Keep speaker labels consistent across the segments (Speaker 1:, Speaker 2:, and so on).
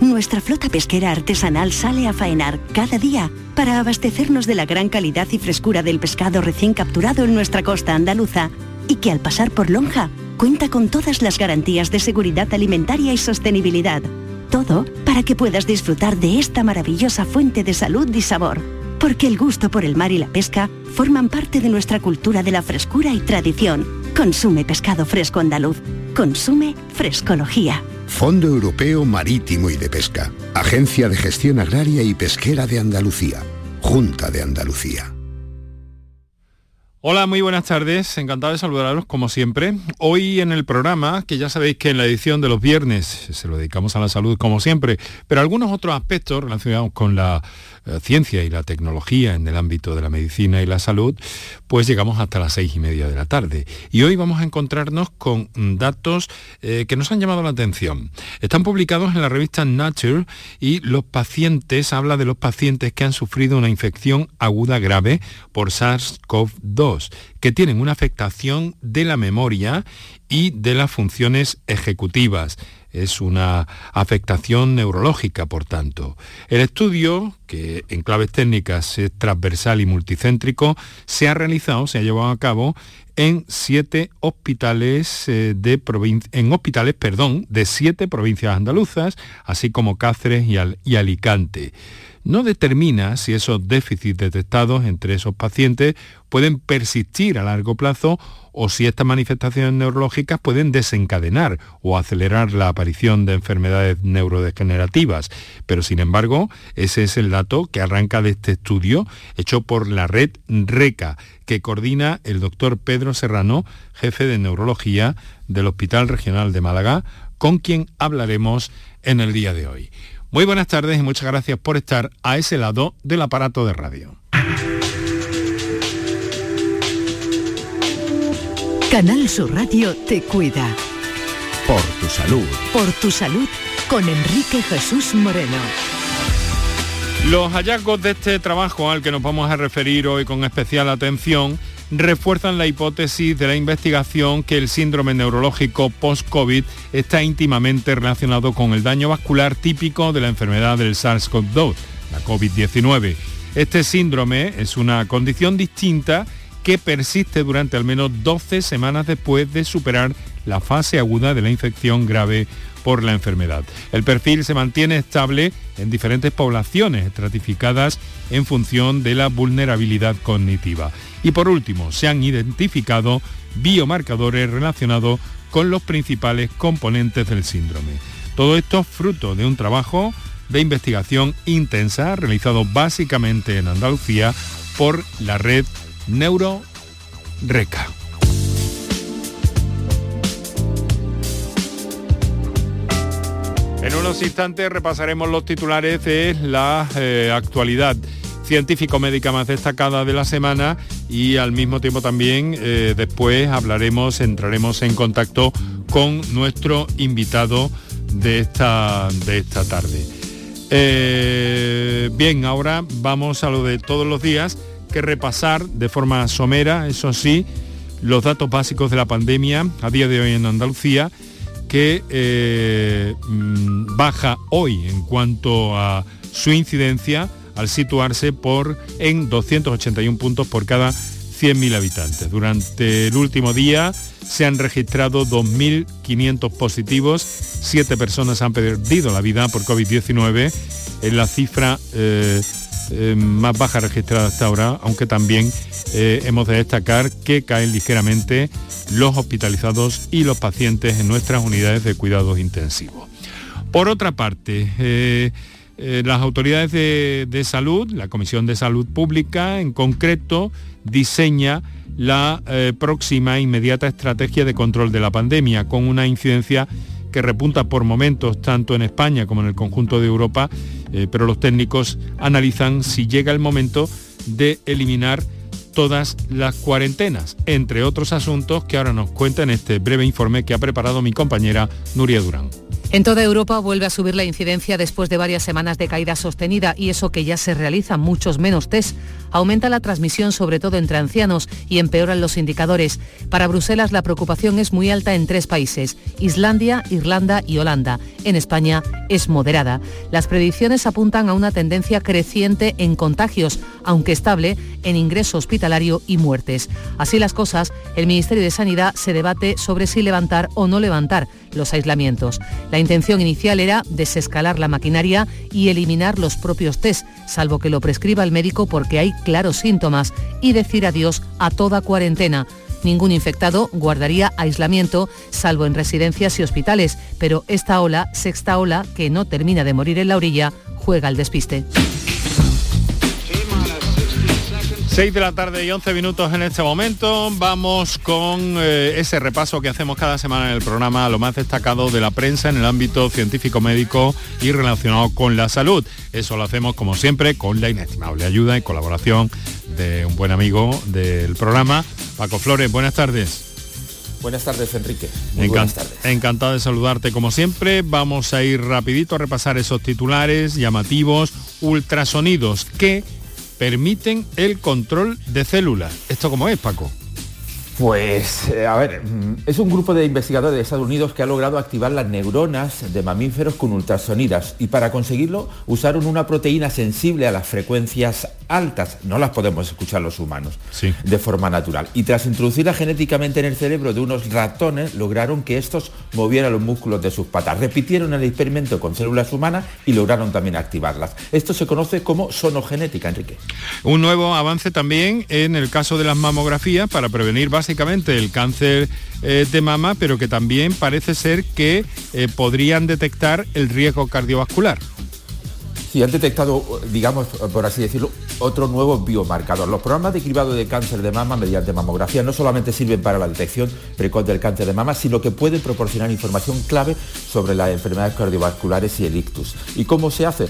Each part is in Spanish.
Speaker 1: Nuestra flota pesquera artesanal sale a faenar cada día para abastecernos de la gran calidad y frescura del pescado recién capturado en nuestra costa andaluza y que al pasar por Lonja cuenta con todas las garantías de seguridad alimentaria y sostenibilidad. Todo para que puedas disfrutar de esta maravillosa fuente de salud y sabor. Porque el gusto por el mar y la pesca forman parte de nuestra cultura de la frescura y tradición. Consume pescado fresco andaluz. Consume frescología.
Speaker 2: Fondo Europeo Marítimo y de Pesca. Agencia de Gestión Agraria y Pesquera de Andalucía. Junta de Andalucía.
Speaker 3: Hola, muy buenas tardes. Encantado de saludaros como siempre. Hoy en el programa, que ya sabéis que en la edición de los viernes se lo dedicamos a la salud como siempre, pero algunos otros aspectos relacionados con la eh, ciencia y la tecnología en el ámbito de la medicina y la salud, pues llegamos hasta las seis y media de la tarde. Y hoy vamos a encontrarnos con datos eh, que nos han llamado la atención. Están publicados en la revista Nature y los pacientes, habla de los pacientes que han sufrido una infección aguda grave por SARS-CoV-2, que tienen una afectación de la memoria y de las funciones ejecutivas es una afectación neurológica, por tanto. El estudio, que en claves técnicas es transversal y multicéntrico, se ha realizado, se ha llevado a cabo en siete hospitales eh, de en hospitales, perdón, de siete provincias andaluzas, así como Cáceres y, y Alicante no determina si esos déficits detectados entre esos pacientes pueden persistir a largo plazo o si estas manifestaciones neurológicas pueden desencadenar o acelerar la aparición de enfermedades neurodegenerativas. Pero sin embargo, ese es el dato que arranca de este estudio hecho por la red RECA, que coordina el doctor Pedro Serrano, jefe de neurología del Hospital Regional de Málaga, con quien hablaremos en el día de hoy. Muy buenas tardes y muchas gracias por estar a ese lado del aparato de radio.
Speaker 4: Canal Sur Radio te cuida.
Speaker 2: Por tu salud.
Speaker 4: Por tu salud con Enrique Jesús Moreno.
Speaker 3: Los hallazgos de este trabajo al que nos vamos a referir hoy con especial atención refuerzan la hipótesis de la investigación que el síndrome neurológico post-COVID está íntimamente relacionado con el daño vascular típico de la enfermedad del SARS-CoV-2, la COVID-19. Este síndrome es una condición distinta que persiste durante al menos 12 semanas después de superar la fase aguda de la infección grave por la enfermedad. El perfil se mantiene estable en diferentes poblaciones estratificadas en función de la vulnerabilidad cognitiva. Y por último, se han identificado biomarcadores relacionados con los principales componentes del síndrome. Todo esto fruto de un trabajo de investigación intensa realizado básicamente en Andalucía por la red NeuroReca. En unos instantes repasaremos los titulares de la eh, actualidad científico-médica más destacada de la semana y al mismo tiempo también eh, después hablaremos, entraremos en contacto con nuestro invitado de esta, de esta tarde. Eh, bien, ahora vamos a lo de todos los días, que repasar de forma somera, eso sí, los datos básicos de la pandemia a día de hoy en Andalucía, que eh, mm, baja hoy en cuanto a su incidencia al situarse por, en 281 puntos por cada 100.000 habitantes. Durante el último día se han registrado 2.500 positivos, siete personas han perdido la vida por COVID-19, en la cifra eh, eh, más baja registrada hasta ahora, aunque también eh, hemos de destacar que caen ligeramente los hospitalizados y los pacientes en nuestras unidades de cuidados intensivos. Por otra parte, las autoridades de, salud, la Comisión de Salud Pública en concreto, diseña la eh, próxima inmediata estrategia de control de la pandemia, con una incidencia que repunta por momentos tanto en España como en el conjunto de Europa, eh, pero los técnicos analizan si llega el momento de eliminar todas las cuarentenas, entre otros asuntos que ahora nos cuenta en este breve informe que ha preparado mi compañera Nuria Durán.
Speaker 5: En toda Europa vuelve a subir la incidencia después de varias semanas de caída sostenida y eso que ya se realizan muchos menos test. Aumenta la transmisión sobre todo entre ancianos y empeoran los indicadores. Para Bruselas la preocupación es muy alta en tres países, Islandia, Irlanda y Holanda. En España es moderada. Las predicciones apuntan a una tendencia creciente en contagios, aunque estable en ingreso hospitalario y muertes. Así las cosas, el Ministerio de Sanidad se debate sobre si levantar o no levantar los aislamientos. La intención inicial era desescalar la maquinaria y eliminar los propios test, salvo que lo prescriba el médico porque hay claros síntomas, y decir adiós a toda cuarentena. Ningún infectado guardaría aislamiento, salvo en residencias y hospitales, pero esta ola, sexta ola, que no termina de morir en la orilla, juega al despiste.
Speaker 3: 6 de la tarde y 11 minutos en este momento. Vamos con eh, ese repaso que hacemos cada semana en el programa lo más destacado de la prensa en el ámbito científico médico y relacionado con la salud. Eso lo hacemos como siempre con la inestimable ayuda y colaboración de un buen amigo del programa, Paco Flores. Buenas tardes.
Speaker 6: Buenas tardes, Enrique. buenas tardes.
Speaker 3: Encantado de saludarte como siempre. Vamos a ir rapidito a repasar esos titulares llamativos, ultrasonidos que permiten el control de células. ¿Esto cómo es, Paco?
Speaker 6: Pues, eh, a ver, mm, es un grupo de investigadores de Estados Unidos que ha logrado activar las neuronas de mamíferos con ultrasonidas y para conseguirlo usaron una proteína sensible a las frecuencias altas, no las podemos escuchar los humanos, de forma natural. Y tras introducirla genéticamente en el cerebro de unos ratones, lograron que estos movieran los músculos de sus patas. Repitieron el experimento con células humanas y lograron también activarlas. Esto se conoce como sonogenética, Enrique.
Speaker 3: Un nuevo avance también en el caso de las mamografías para prevenir básicamente el cáncer eh, de mama, pero que también parece ser que eh, podrían detectar el riesgo cardiovascular.
Speaker 6: Sí, han detectado, digamos, por así decirlo, otro nuevo biomarcador. Los programas de cribado de cáncer de mama mediante mamografía no solamente sirven para la detección precoz del cáncer de mama, sino que pueden proporcionar información clave sobre las enfermedades cardiovasculares y el ictus. ¿Y cómo se hace?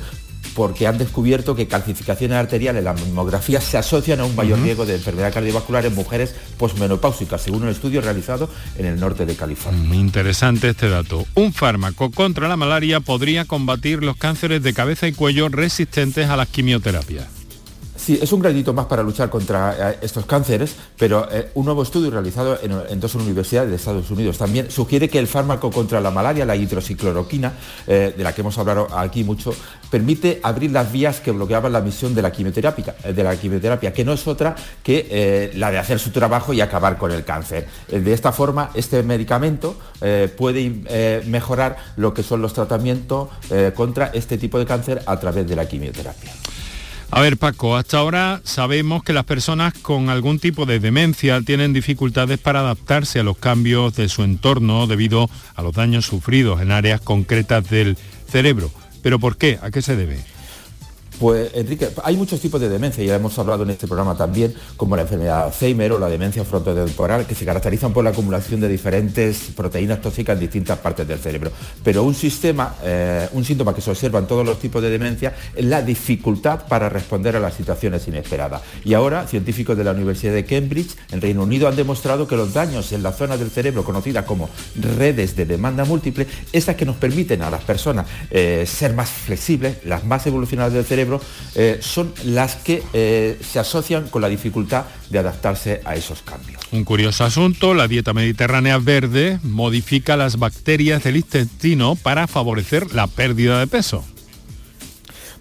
Speaker 6: Porque han descubierto que calcificaciones arteriales en la mamografía se asocian a un mayor riesgo de enfermedad cardiovascular en mujeres posmenopáusicas, según un estudio realizado en el norte de California.
Speaker 3: Interesante este dato. Un fármaco contra la malaria podría combatir los cánceres de cabeza y cuello resistentes a las quimioterapias.
Speaker 6: Sí, es un granito más para luchar contra eh, estos cánceres, pero eh, un nuevo estudio realizado en, dos universidades de Estados Unidos también sugiere que el fármaco contra la malaria, la hidroxicloroquina, eh, de la que hemos hablado aquí mucho, permite abrir las vías que bloqueaban la misión de la quimioterapia, de la quimioterapia que no es otra que la de hacer su trabajo y acabar con el cáncer. de esta forma, este medicamento puede mejorar lo que son los tratamientos contra este tipo de cáncer a través de la quimioterapia.
Speaker 3: A ver, Paco, hasta ahora sabemos que las personas con algún tipo de demencia tienen dificultades para adaptarse a los cambios de su entorno debido a los daños sufridos en áreas concretas del cerebro. ¿Pero por qué? ¿A qué se debe?
Speaker 6: Pues Enrique, hay muchos tipos de demencia, ya hemos hablado en este programa también, como la enfermedad de Alzheimer o la demencia frontotemporal, que se caracterizan por la acumulación de diferentes proteínas tóxicas en distintas partes del cerebro. Pero un sistema, eh, un síntoma que se observa en todos los tipos de demencia es la dificultad para responder a las situaciones inesperadas. Y ahora, científicos de la Universidad de Cambridge, en Reino Unido, han demostrado que los daños en la zona del cerebro conocidas como redes de demanda múltiple, esas que nos permiten a las personas eh, ser más flexibles, las más evolucionadas del cerebro, eh, son las que eh, se asocian con la dificultad de adaptarse a esos cambios.
Speaker 3: Un curioso asunto, la dieta mediterránea verde modifica las bacterias del intestino para favorecer la pérdida de peso.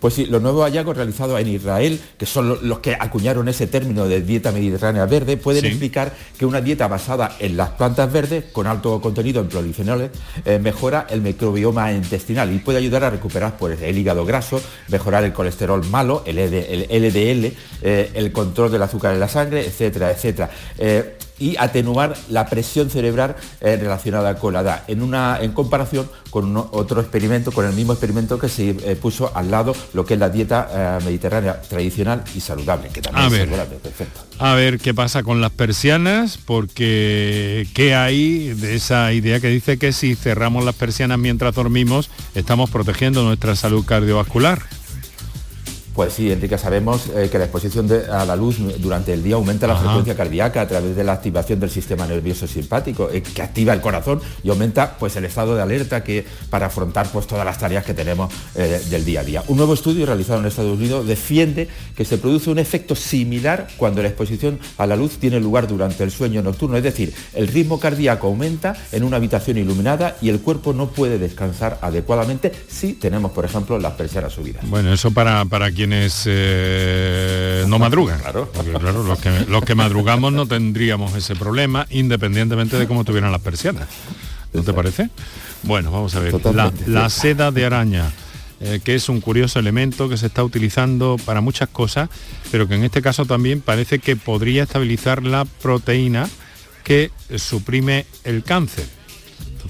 Speaker 6: Pues sí, los nuevos hallazgos realizados en Israel, que son los que acuñaron ese término de dieta mediterránea verde, pueden explicar que una dieta basada en las plantas verdes, con alto contenido en polifenoles, eh, mejora el microbioma intestinal y puede ayudar a recuperar pues, el hígado graso, mejorar el colesterol malo, el, LDL, eh, el control del azúcar en la sangre, etcétera, etcétera. Eh, y atenuar la presión cerebral eh, relacionada con la edad, en, una, en comparación con otro experimento, con el mismo experimento que se eh, puso al lado lo que es la dieta eh, mediterránea tradicional y saludable, que también
Speaker 3: a
Speaker 6: es
Speaker 3: ver,
Speaker 6: saludable, perfecto.
Speaker 3: A ver qué pasa con las persianas, porque qué hay de esa idea que dice que si cerramos las persianas mientras dormimos, estamos protegiendo nuestra salud cardiovascular.
Speaker 6: Pues sí, Enrique, sabemos eh, que la exposición a la luz durante el día aumenta la frecuencia cardíaca a través de la activación del sistema nervioso simpático, eh, que activa el corazón y aumenta pues, el estado de alerta que, para afrontar pues, todas las tareas que tenemos eh, del día a día. Un nuevo estudio realizado en Estados Unidos defiende que se produce un efecto similar cuando la exposición a la luz tiene lugar durante el sueño nocturno, es decir, el ritmo cardíaco aumenta en una habitación iluminada y el cuerpo no puede descansar adecuadamente si tenemos, por ejemplo, las persianas subidas.
Speaker 3: Bueno, eso para, para quien quienes eh, no madrugan. Claro. claro, los que, los que madrugamos no tendríamos ese problema independientemente de cómo tuvieran las persianas. ¿No te parece? Bueno, vamos a ver. La, seda de araña. Eh, que es un curioso elemento que se está utilizando para muchas cosas, pero que en este caso también parece que podría estabilizar la proteína que suprime el cáncer.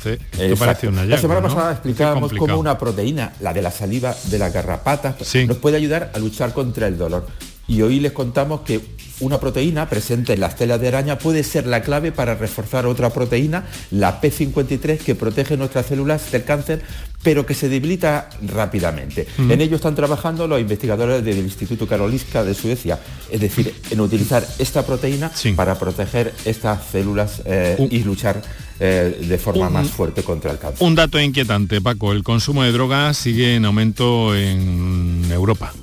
Speaker 6: La semana pasada explicábamos cómo una proteína, la de la saliva de las garrapatas, nos puede ayudar a luchar contra el dolor. Y hoy les contamos que una proteína presente en las telas de araña puede ser la clave para reforzar otra proteína, la P53, que protege nuestras células del cáncer, pero que se debilita rápidamente. En ello están trabajando los investigadores del Instituto Karolinska de Suecia, es decir, en utilizar esta proteína para proteger estas células eh, y luchar eh, de forma más fuerte contra el cáncer.
Speaker 3: Un dato inquietante, Paco, el consumo de drogas sigue en aumento en Europa.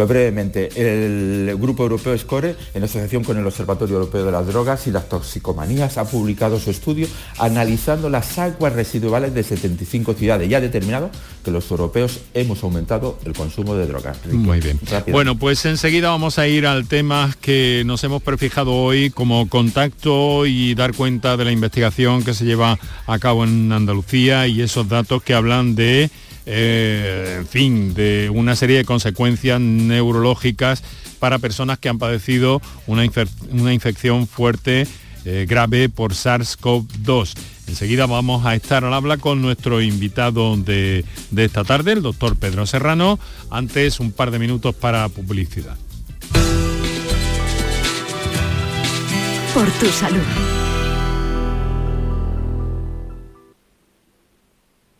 Speaker 6: Pues brevemente, el Grupo Europeo SCORE, en asociación con el Observatorio Europeo de las Drogas y las Toxicomanías, ha publicado su estudio analizando las aguas residuales de 75 ciudades y ha determinado que los europeos hemos aumentado el consumo de drogas.
Speaker 3: Muy bien. Bueno, pues enseguida vamos a ir al tema que nos hemos prefijado hoy como contacto y dar cuenta de la investigación que se lleva a cabo en Andalucía y esos datos que hablan de eh, en fin, de una serie de consecuencias neurológicas para personas que han padecido una, infección fuerte, eh, grave por SARS-CoV-2. Enseguida vamos a estar al habla con nuestro invitado de, de esta tarde, el doctor Pedro Serrano. Antes, un par de minutos para publicidad.
Speaker 4: Por tu salud.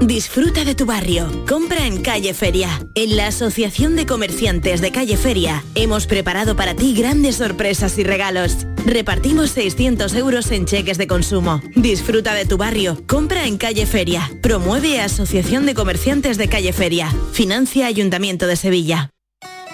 Speaker 7: Disfruta de tu barrio. Compra en Calle Feria. En la Asociación de Comerciantes de Calle Feria hemos preparado para ti grandes sorpresas y regalos. Repartimos 600 euros en cheques de consumo. Disfruta de tu barrio. Compra en Calle Feria. Promueve Asociación de Comerciantes de Calle Feria. Financia Ayuntamiento de Sevilla.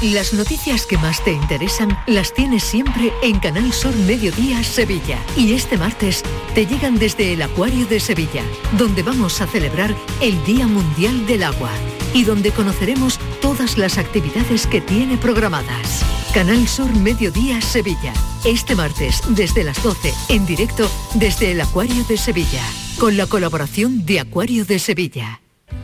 Speaker 4: Las noticias que más te interesan las tienes siempre en Canal Sur Mediodía Sevilla. Y este martes te llegan desde el Acuario de Sevilla, donde vamos a celebrar el Día Mundial del Agua y donde conoceremos todas las actividades que tiene programadas. Canal Sur Mediodía Sevilla. Este martes desde las 12 en directo desde el Acuario de Sevilla, con la colaboración de Acuario de Sevilla.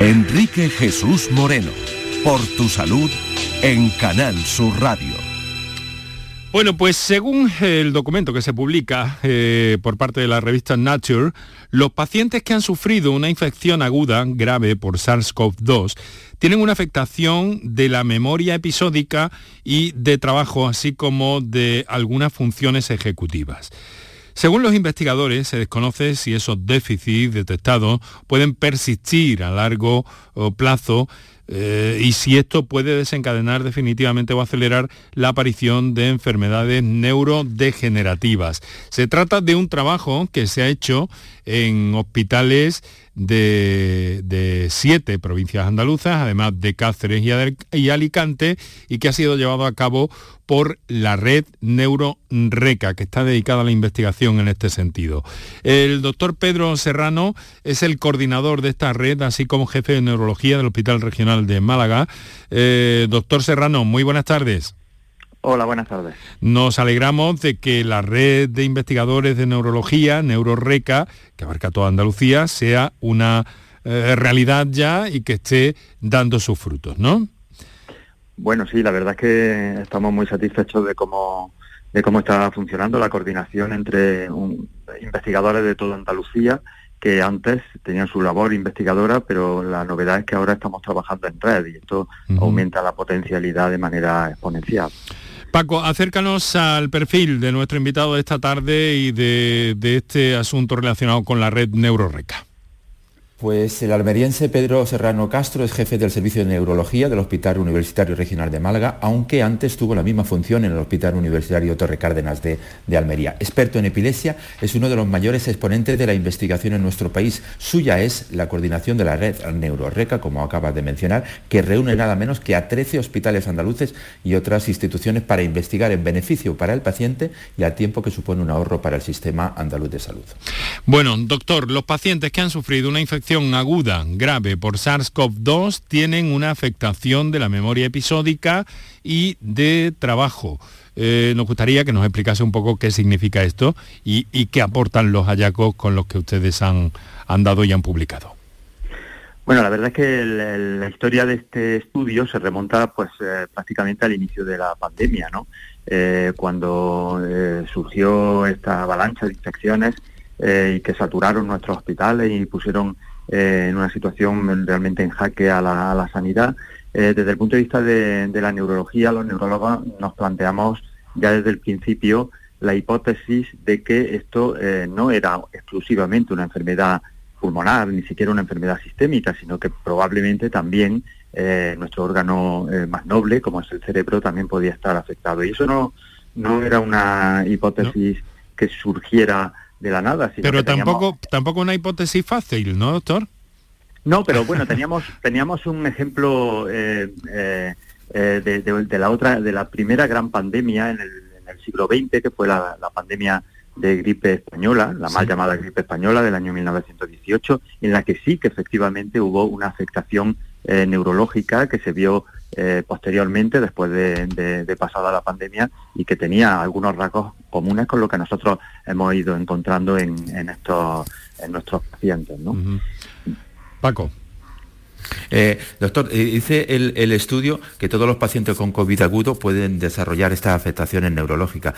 Speaker 8: Enrique Jesús Moreno, por tu salud en Canal Sur Radio.
Speaker 3: Bueno, pues según el documento que se publica eh, por parte de la revista Nature, los pacientes que han sufrido una infección aguda grave por SARS-CoV-2 tienen una afectación de la memoria episódica y de trabajo, así como de algunas funciones ejecutivas. Según los investigadores, se desconoce si esos déficits detectados pueden persistir a largo plazo eh, y si esto puede desencadenar definitivamente o acelerar la aparición de enfermedades neurodegenerativas. Se trata de un trabajo que se ha hecho en hospitales de, siete provincias andaluzas, además de Cáceres y, Alicante, y que ha sido llevado a cabo por la red NeuroReca, que está dedicada a la investigación en este sentido. El doctor Pedro Serrano es el coordinador de esta red, así como jefe de neurología del Hospital Regional de Málaga. Eh, doctor Serrano, muy buenas tardes.
Speaker 9: Hola, buenas tardes.
Speaker 3: Nos alegramos de que la red de investigadores de neurología, NeuroReca, que abarca toda Andalucía, sea una eh, realidad ya y que esté dando sus frutos, ¿no?
Speaker 9: Bueno, sí, la verdad es que estamos muy satisfechos de cómo de cómo está funcionando la coordinación entre investigadores de toda Andalucía que antes tenían su labor investigadora, pero la novedad es que ahora estamos trabajando en red y esto aumenta la potencialidad de manera exponencial.
Speaker 3: Paco, acércanos al perfil de nuestro invitado de esta tarde y de, de este asunto relacionado con la red NeuroReca.
Speaker 6: Pues el almeriense Pedro Serrano Castro es jefe del Servicio de Neurología del Hospital Universitario Regional de Málaga, aunque antes tuvo la misma función en el Hospital Universitario Torre Cárdenas de, Almería. Experto en epilepsia, es uno de los mayores exponentes de la investigación en nuestro país. Suya es la coordinación de la red NeuroReca, como acabas de mencionar, que reúne nada menos que a 13 hospitales andaluces y otras instituciones para investigar en beneficio para el paciente y al tiempo que supone un ahorro para el sistema andaluz de salud.
Speaker 3: Bueno, doctor, los pacientes que han sufrido una infección aguda grave por SARS-CoV-2 tienen una afectación de la memoria episódica y de trabajo. Eh, nos gustaría que nos explicase un poco qué significa esto y, qué aportan los hallazgos con los que ustedes han, dado y han publicado.
Speaker 9: Bueno, la verdad es que la historia de este estudio se remonta pues eh, prácticamente al inicio de la pandemia, ¿no? Eh, cuando surgió esta avalancha de infecciones y que saturaron nuestros hospitales y pusieron eh, en una situación realmente en jaque a la, sanidad. Eh, desde el punto de vista de, la neurología, los neurólogos nos planteamos ya desde el principio la hipótesis de que esto eh, no era exclusivamente una enfermedad pulmonar, ni siquiera una enfermedad sistémica, sino que probablemente también nuestro órgano más noble, como es el cerebro, también podía estar afectado. Y eso no, no era una hipótesis que surgiera de la nada.
Speaker 3: pero tampoco, tampoco una hipótesis fácil, ¿no, doctor?
Speaker 9: No, pero bueno, teníamos, teníamos un ejemplo eh, eh, eh, de, la otra, de la primera gran pandemia en el, siglo XX, que fue la, pandemia de gripe española, la mal llamada gripe española del año 1918, en la que sí que efectivamente hubo una afectación neurológica que se vio posteriormente, después de, pasada la pandemia, y que tenía algunos rasgos comunes con lo que nosotros hemos ido encontrando en, estos en nuestros pacientes. ¿no?
Speaker 3: Paco.
Speaker 6: Eh, doctor, eh, dice el, estudio que todos los pacientes con COVID agudo pueden desarrollar estas afectaciones neurológicas.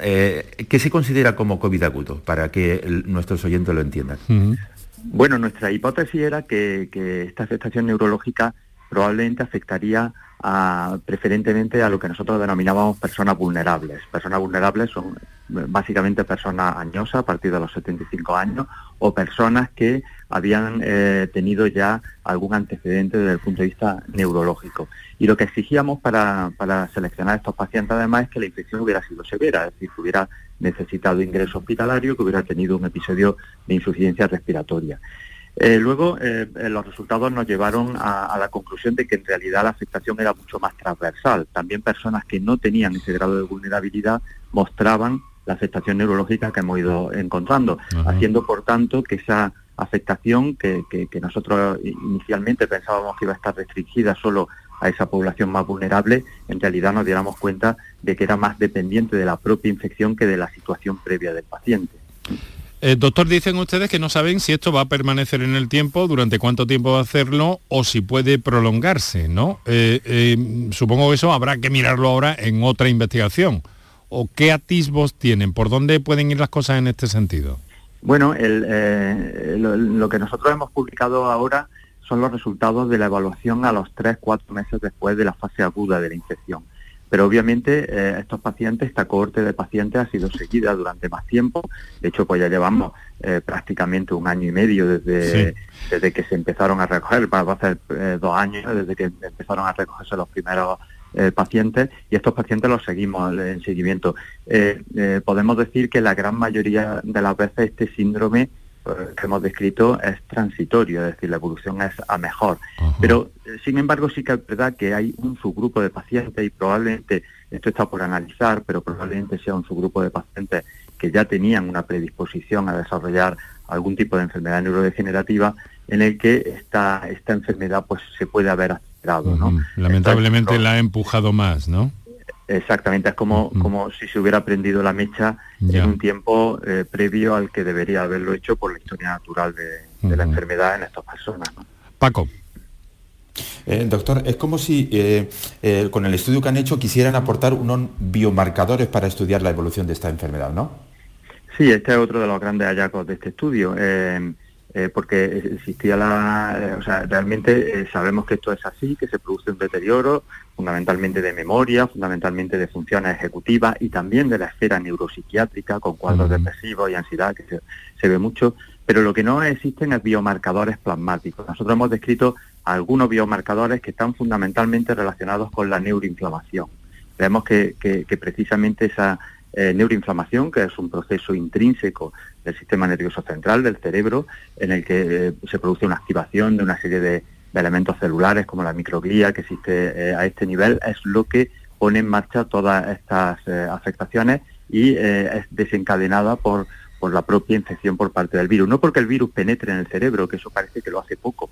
Speaker 6: Eh, ¿Qué se considera como COVID agudo para que nuestros oyentes lo entiendan?
Speaker 9: Bueno, nuestra hipótesis era que, esta afectación neurológica probablemente afectaría preferentemente a lo que nosotros denominábamos personas vulnerables. Personas vulnerables son básicamente personas añosas a partir de los 75 años o personas que habían eh, tenido ya algún antecedente desde el punto de vista neurológico. Y lo que exigíamos para, seleccionar a estos pacientes además es que la infección hubiera sido severa, es decir, que hubiera necesitado ingreso hospitalario, que hubiera tenido un episodio de insuficiencia respiratoria. Eh, luego, eh, los resultados nos llevaron a, la conclusión de que en realidad la afectación era mucho más transversal. También personas que no tenían ese grado de vulnerabilidad mostraban la afectación neurológica que hemos ido encontrando, haciendo por tanto que esa afectación que, nosotros inicialmente pensábamos que iba a estar restringida solo a esa población más vulnerable, en realidad nos diéramos cuenta de que era más dependiente de la propia infección que de la situación previa del paciente.
Speaker 3: Eh, doctor, dicen ustedes que no saben si esto va a permanecer en el tiempo, durante cuánto tiempo va a hacerlo o si puede prolongarse, ¿no? Eh, eh, supongo que eso habrá que mirarlo ahora en otra investigación. ¿O qué atisbos tienen? ¿Por dónde pueden ir las cosas en este sentido?
Speaker 9: Bueno, eh, lo, que nosotros hemos publicado ahora son los resultados de la evaluación a los 3, 4 meses después de la fase aguda de la infección. Pero obviamente eh, estos pacientes, esta cohorte de pacientes ha sido seguida durante más tiempo. De hecho, pues ya llevamos eh, prácticamente un año y medio desde, desde que se empezaron a recoger, va a ser dos años desde que empezaron a recogerse los primeros eh, pacientes y estos pacientes los seguimos en seguimiento. Eh, eh, podemos decir que la gran mayoría de las veces este síndrome que hemos descrito es transitorio, es decir, la evolución es a mejor. Pero, sin embargo, sí que es verdad que hay un subgrupo de pacientes y probablemente, esto está por analizar, pero probablemente sea un subgrupo de pacientes que ya tenían una predisposición a desarrollar algún tipo de enfermedad neurodegenerativa en el que esta, esta enfermedad pues se puede haber
Speaker 3: Lamentablemente la ha empujado más, ¿no?
Speaker 9: Exactamente, es como, como si se hubiera prendido la mecha en un tiempo eh, previo al que debería haberlo hecho por la historia natural de, la enfermedad en estas personas.
Speaker 3: Paco.
Speaker 6: Eh, doctor, es como si eh, con el estudio que han hecho quisieran aportar unos biomarcadores para estudiar la evolución de esta enfermedad, ¿no?
Speaker 9: Sí, este es otro de los grandes hallazgos de este estudio. Eh, porque existía la, eh, o sea, realmente eh, sabemos que esto es así, que se produce un deterioro fundamentalmente de memoria, fundamentalmente de funciones ejecutivas y también de la esfera neuropsiquiátrica con cuadros depresivos y ansiedad que se, ve mucho, pero lo que no existen es biomarcadores plasmáticos. Nosotros hemos descrito algunos biomarcadores que están fundamentalmente relacionados con la neuroinflamación. Vemos que, que precisamente esa eh, neuroinflamación, que es un proceso intrínseco del sistema nervioso central, del cerebro, en el que eh, se produce una activación de una serie de, elementos celulares como la microglía que existe eh, a este nivel, es lo que pone en marcha todas estas afectaciones y es desencadenada por, por la propia infección por parte del virus. No porque el virus penetre en el cerebro, que eso parece que lo hace poco,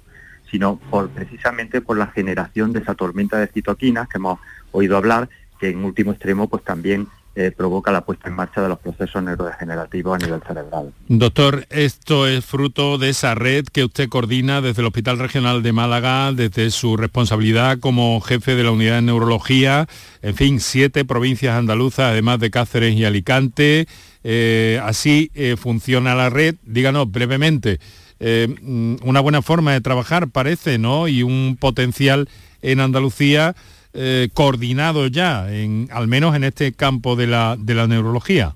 Speaker 9: sino por, precisamente por la generación de esa tormenta de citoquinas que hemos oído hablar, que en último extremo pues también eh, provoca la puesta en marcha de los procesos neurodegenerativos a nivel cerebral.
Speaker 3: Doctor, esto es fruto de esa red que usted coordina desde el Hospital Regional de Málaga, desde su responsabilidad como jefe de la unidad de neurología, en fin, siete provincias andaluzas, además de Cáceres y Alicante. Eh, así eh, funciona la red. Díganos brevemente, mm, una buena forma de trabajar parece, ¿no? Y un potencial en Andalucía eh, coordinado ya, en, al menos en este campo de la, de la neurología.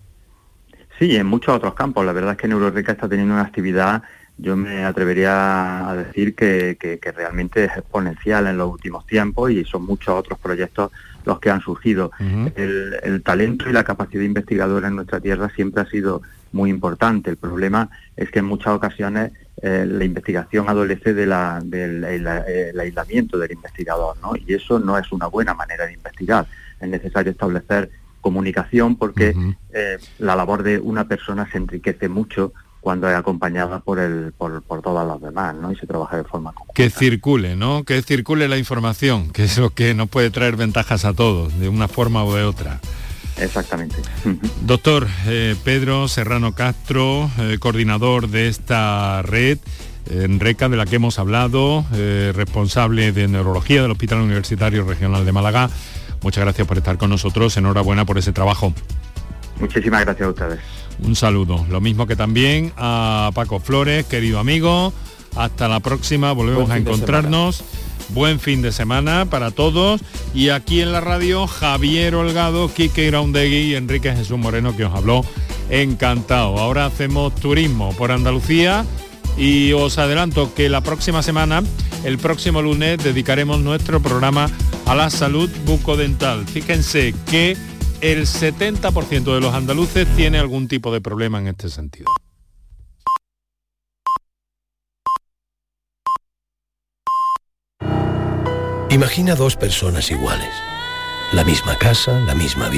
Speaker 9: Sí, en muchos otros campos. La verdad es que Neurorica está teniendo una actividad, yo me atrevería a decir que, realmente es exponencial en los últimos tiempos y son muchos otros proyectos los que han surgido. el, el, talento y la capacidad investigadora en nuestra tierra siempre ha sido muy importante. El problema es que en muchas ocasiones eh, la investigación adolece de la, del aislamiento del investigador, ¿no? Y eso no es una buena manera de investigar. Es necesario establecer comunicación porque eh, la labor de una persona se enriquece mucho cuando es acompañada por el por, por todas las demás, ¿no? Y se trabaja de forma
Speaker 3: que circule, ¿no? Que circule la información, que es lo que nos puede traer ventajas a todos, de una forma o de otra.
Speaker 9: Exactamente.
Speaker 3: Doctor eh, Pedro Serrano Castro, eh, coordinador de esta red en RECA de la que hemos hablado, eh, responsable de neurología del Hospital Universitario Regional de Málaga. Muchas gracias por estar con nosotros. Enhorabuena por ese trabajo.
Speaker 9: Muchísimas gracias a ustedes.
Speaker 3: Un saludo. Lo mismo que también a Paco Flores, querido amigo. Hasta la próxima. Volvemos a encontrarnos. Buen fin de semana para todos. Y aquí en la radio, Javier Holgado, Kike Graundegui y Enrique Jesús Moreno, que os habló encantado. Ahora hacemos turismo por Andalucía y os adelanto que la próxima semana, el próximo lunes, dedicaremos nuestro programa a la salud bucodental. Fíjense que el 70% de los andaluces tiene algún tipo de problema en este sentido.
Speaker 10: Imagina dos personas iguales, la misma casa, la misma vida